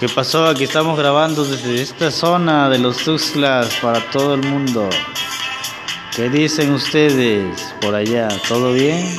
¿Qué pasó? Aquí estamos grabando desde esta zona de los Tuxtlas para todo el mundo. ¿Qué dicen ustedes por allá? ¿Todo bien?